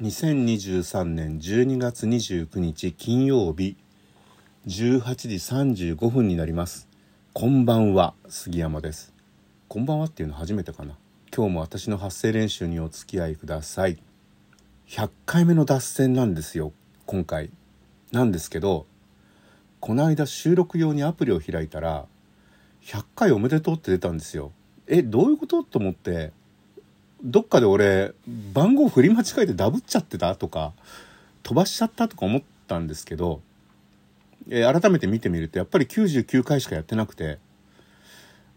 2023年12月29日金曜日18時35分になります。こんばんは杉山です。こんばんはっていうの初めてかな。今日も私の発声練習にお付き合いください。100回目の脱線なんですよ今回。なんですけどこの間収録用にアプリを開いたら100回おめでとうって出たんですよ。えどういうこと？と思ってどっかで俺番号振り間違えてダブっちゃってたとか飛ばしちゃったとか思ったんですけど、えー、改めて見てみるとやっぱり99回しかやってなくて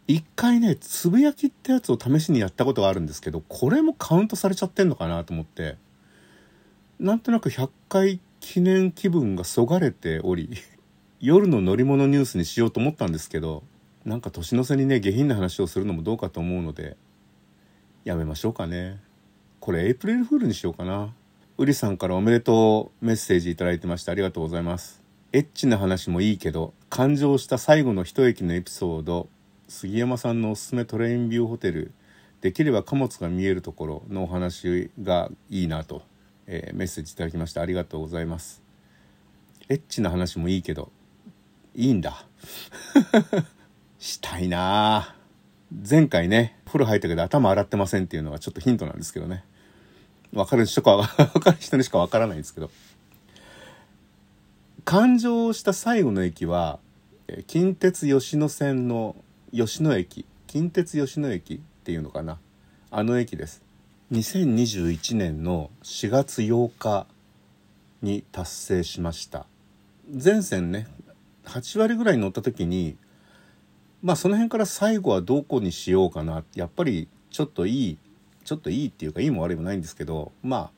一回ねつぶやきってやつを試しにやったことがあるんですけどこれもカウントされちゃってんのかなと思ってなんとなく100回記念気分がそがれており 夜の乗り物ニュースにしようと思ったんですけどなんか年の瀬にね下品な話をするのもどうかと思うのでやめましょうかね。これエイプリルフールにしようかな。うりさんからおめでとうメッセージ頂いてましてありがとうございます。エッチな話もいいけど感情した最後の一駅のエピソード杉山さんのおすすめトレインビューホテルできれば貨物が見えるところのお話がいいなと、えー、メッセージいただきましてありがとうございます。エッチな話もいいけどいいんだ。したいな前回ね風呂入ったけど頭洗ってませんっていうのはちょっとヒントなんですけどね。わかる人か、わかる人にしかわからないんですけど。環状した最後の駅は、近鉄吉野線の吉野駅、近鉄吉野駅っていうのかな。あの駅です。2021年の4月8日に達成しました。全線ね、8割ぐらい乗った時にまあその辺から最後はどこにしようかな。やっぱりちょっといいちょっといいっていうかいいも悪いもないんですけどまあ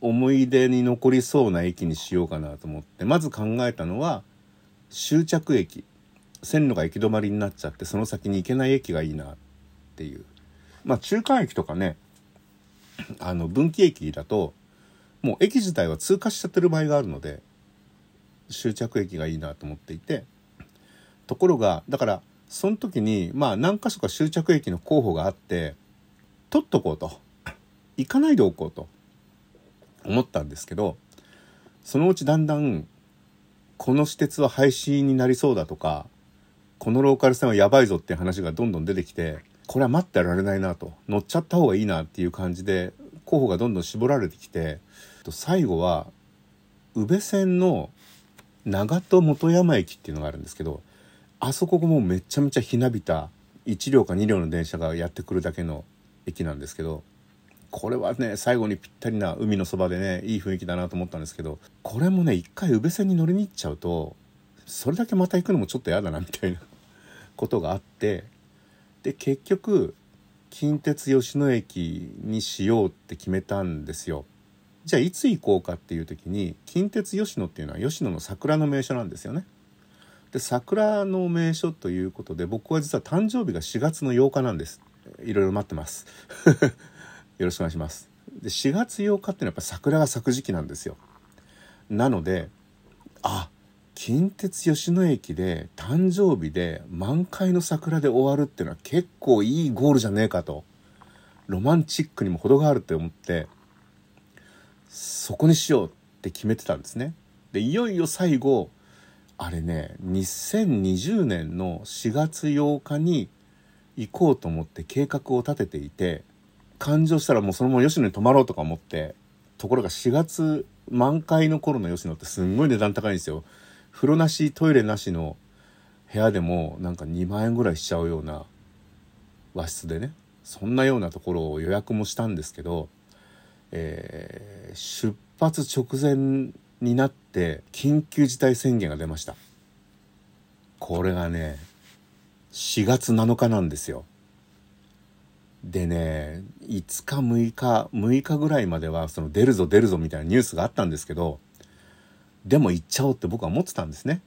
思い出に残りそうな駅にしようかなと思って。まず考えたのは終着駅。線路が行き止まりになっちゃってその先に行けない駅がいいなっていう。まあ中間駅とかねあの分岐駅だともう駅自体は通過しちゃってる場合があるので終着駅がいいなと思っていて。ところがだからその時にまあ何か所か終着駅の候補があって取っとこうと。行かないでおこうと。思ったんですけどそのうちだんだんこの私鉄は廃止になりそうだとかこのローカル線はやばいぞっていう話がどんどん出てきてこれは待ってられないなと。乗っちゃった方がいいなっていう感じで候補がどんどん絞られてきて最後は宇部線の長門元山駅っていうのがあるんですけどあそこもうめちゃめちゃひなびた1両か2両の電車がやってくるだけの駅なんですけどこれはね最後にぴったりな海のそばでねいい雰囲気だなと思ったんですけどこれもね一回宇部線に乗りに行っちゃうとそれだけまた行くのもちょっと嫌だなみたいな ことがあってで結局近鉄吉野駅にしようって決めたんですよ。じゃあいつ行こうかっていう時に近鉄吉野っていうのは吉野の桜の名所なんですよね。で桜の名所ということで僕は実は誕生日が4月の8日なんです。いろいろ待ってます。よろしくお願いします。で4月8日ってのはやっぱ桜が咲く時期なんですよ。なのであ近鉄吉野駅で誕生日で満開の桜で終わるっていうのは結構いいゴールじゃねえかと。ロマンチックにも程があるって思ってそこにしようって決めてたんですね。でいよいよ最後あれね2020年の4月8日に行こうと思って計画を立てていて勘定したらもうそのまま吉野に泊まろうとか思ってところが4月満開の頃の吉野ってすんごい値段高いんですよ。風呂なしトイレなしの部屋でもなんか2万円ぐらいしちゃうような和室でねそんなようなところを予約もしたんですけど、えー、出発直前になって緊急事態宣言が出ました。これがね4月7日なんですよ。でね5日6日6日ぐらいまではその出るぞ出るぞみたいなニュースがあったんですけどでも行っちゃおうって僕は思ってたんですね。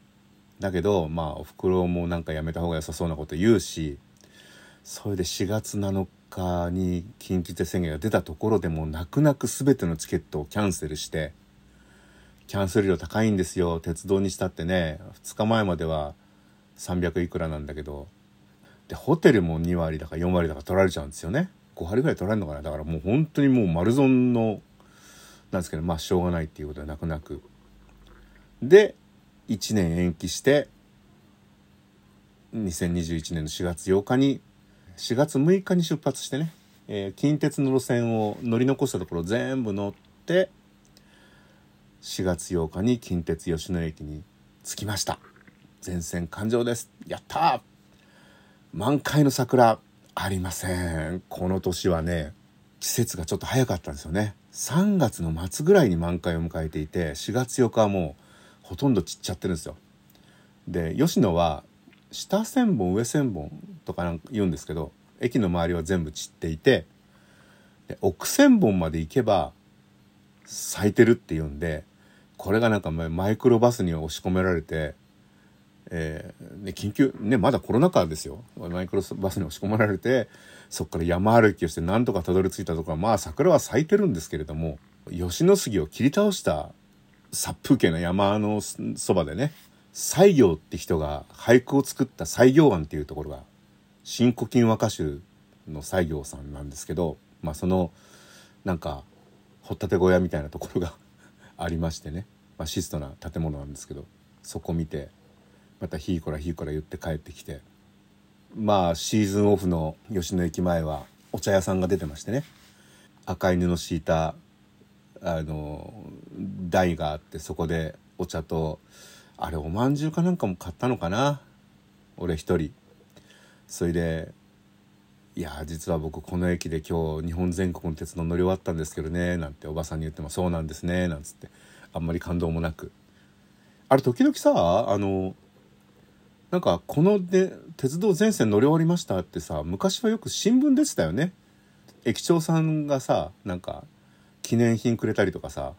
だけどまあおふくろもなんかやめた方が良さそうなこと言うしそれで4月7日に緊急事態宣言が出たところでも泣く泣く全てのチケットをキャンセルしてキャンセル料高いんですよ。鉄道にしたってね。2日前までは300いくらなんだけど。でホテルも2割だか4割だか取られちゃうんですよね。5割ぐらい取られるのかな。だからもう本当にもう丸損のなんですけどまあしょうがないっていうことは泣く泣く。で1年延期して2021年の4月8日に4月6日に出発してね、えー、近鉄の路線を乗り残したところ全部乗って4月8日に近鉄吉野駅に着きました。全線環状です。やった満開の桜ありません。この年はね季節がちょっと早かったんですよね。3月の末ぐらいに満開を迎えていて4月8日はもうほとんど散っちゃってるんですよ。で吉野は下千本上千本とかなんか言うんですけど駅の周りは全部散っていてで奥千本まで行けば咲いてるっていうんでこれがなんかマイクロバスに押し込められて、えー、ね、緊急ねまだコロナ禍ですよ。マイクロバスに押し込められてそこから山歩きをしてなんとかたどり着いたところまあ桜は咲いてるんですけれども吉野杉を切り倒した殺風景な山のそばでね西行って人が俳句を作った西行庵っていうところが新古今和歌集の西行さんなんですけど、まあ、そのなんか掘ったて小屋みたいなところが ありましてね、まあ、質素な建物なんですけどそこ見てまた「ひいこらひいこら」言って帰ってきてまあシーズンオフの吉野駅前はお茶屋さんが出てましてね。赤い布敷いたあの台があってそこでお茶とあれおまんじゅうかなんかも買ったのかな？俺一人。それでいや実は僕この駅で今日日本全国の鉄道乗り終わったんですけどねなんておばさんに言ってもそうなんですねなんつって。あんまり感動もなく。あれ時々さあのなんかこので鉄道全線乗り終わりましたってさ昔はよく新聞出てたよね。駅長さんがさなんか記念品くれたりとかさ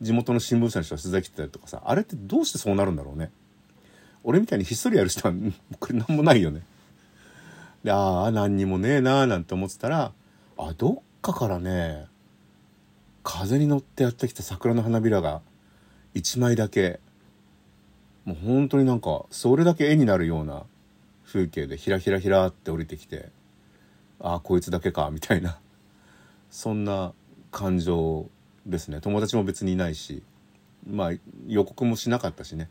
地元の新聞社の人が取材来てたりとかさあれってどうしてそうなるんだろうね。俺みたいにひっそりやる人はこれ何もないよね。でああ何にもねえなーなんて思ってたらあどっかからね風に乗ってやってきた桜の花びらが1枚だけ。もう本当になんかそれだけ絵になるような風景でひらひらひらって降りてきてああこいつだけかみたいな。そんな感情ですね。友達も別にいないし。まあ予告もしなかったしね。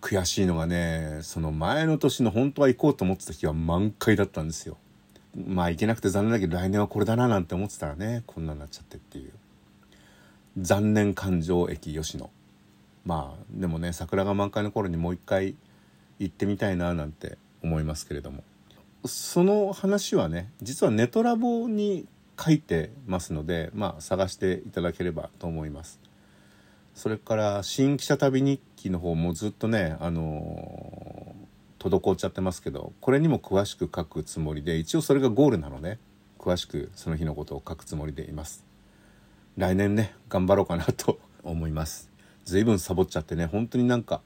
悔しいのがねその前の年の本当は行こうと思ってた日は満開だったんですよ。まあ行けなくて残念だけど来年はこれだななんて思ってたらねこんなになっちゃってっていう。残念感情駅吉野。まあでもね桜が満開の頃にもう一回行ってみたいななんて思いますけれども。その話はね実はネトラボに書いてますのでまあ探していただければと思います。それから新記者旅日記の方もずっとねあの滞っちゃってますけどこれにも詳しく書くつもりで一応それがゴールなので詳しくその日のことを書くつもりでいます。来年ね頑張ろうかなと思います。随分サボっちゃってね本当になんか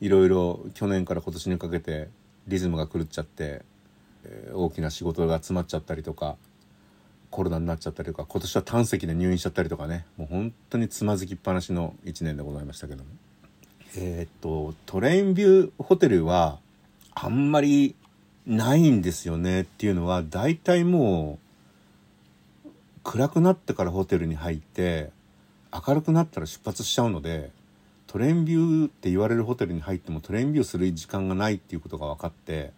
いろいろ去年から今年にかけてリズムが狂っちゃって、えー、大きな仕事が詰まっちゃったりとかコロナになっちゃったりとか今年は胆石で入院しちゃったりとかねもう本当につまずきっぱなしの1年でございましたけども。えー、っとトレインビューホテルはあんまりないんですよねっていうのは大体もう暗くなってからホテルに入って明るくなったら出発しちゃうのでトレンビューって言われるホテルに入ってもトレンビューする時間がないっていうことが分かって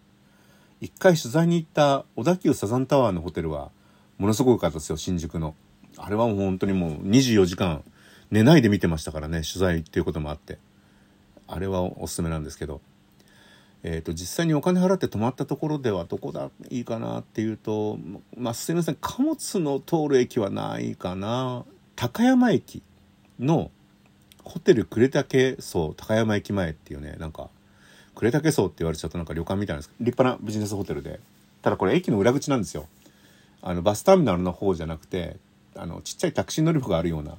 一回取材に行った小田急サザンタワーのホテルはものすごく良かったですよ新宿の。あれはもう本当にもう24時間寝ないで見てましたからね取材っていうこともあって。あれはおすすめなんですけど。えーと、実際にお金払って泊まったところではどこだいいかなっていうとまあすいません貨物の通る駅はないかな。高山駅のホテル呉竹荘高山駅前っていうねなんか呉竹荘って言われちゃうとなんか旅館みたいなんです立派なビジネスホテルでただこれ駅の裏口なんですよ。あのバスターミナルの方じゃなくてあのちっちゃいタクシー乗り場があるような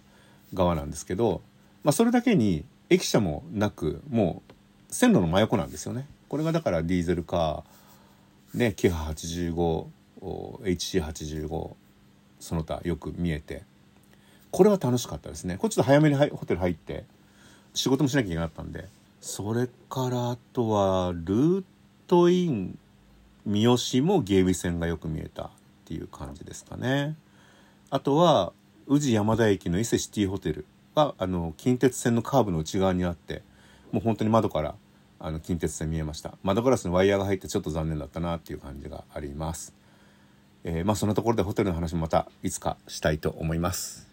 側なんですけど、まあ、それだけに駅舎もなくもう線路の真横なんですよね。これがだからディーゼルカーねキハ 85HC85 その他よく見えてこれは楽しかったですね。これちょっと早めにホテル入って仕事もしなきゃいけなかったんで。それからあとはルートイン三好も芸備線がよく見えたっていう感じですかね。あとは宇治山田駅の伊勢シティホテルがあの近鉄線のカーブの内側にあってもう本当に窓からあの近鉄線見えました。窓ガラスにワイヤーが入ってちょっと残念だったなっていう感じがあります。えー、まあそんなところでホテルの話もまたいつかしたいと思います。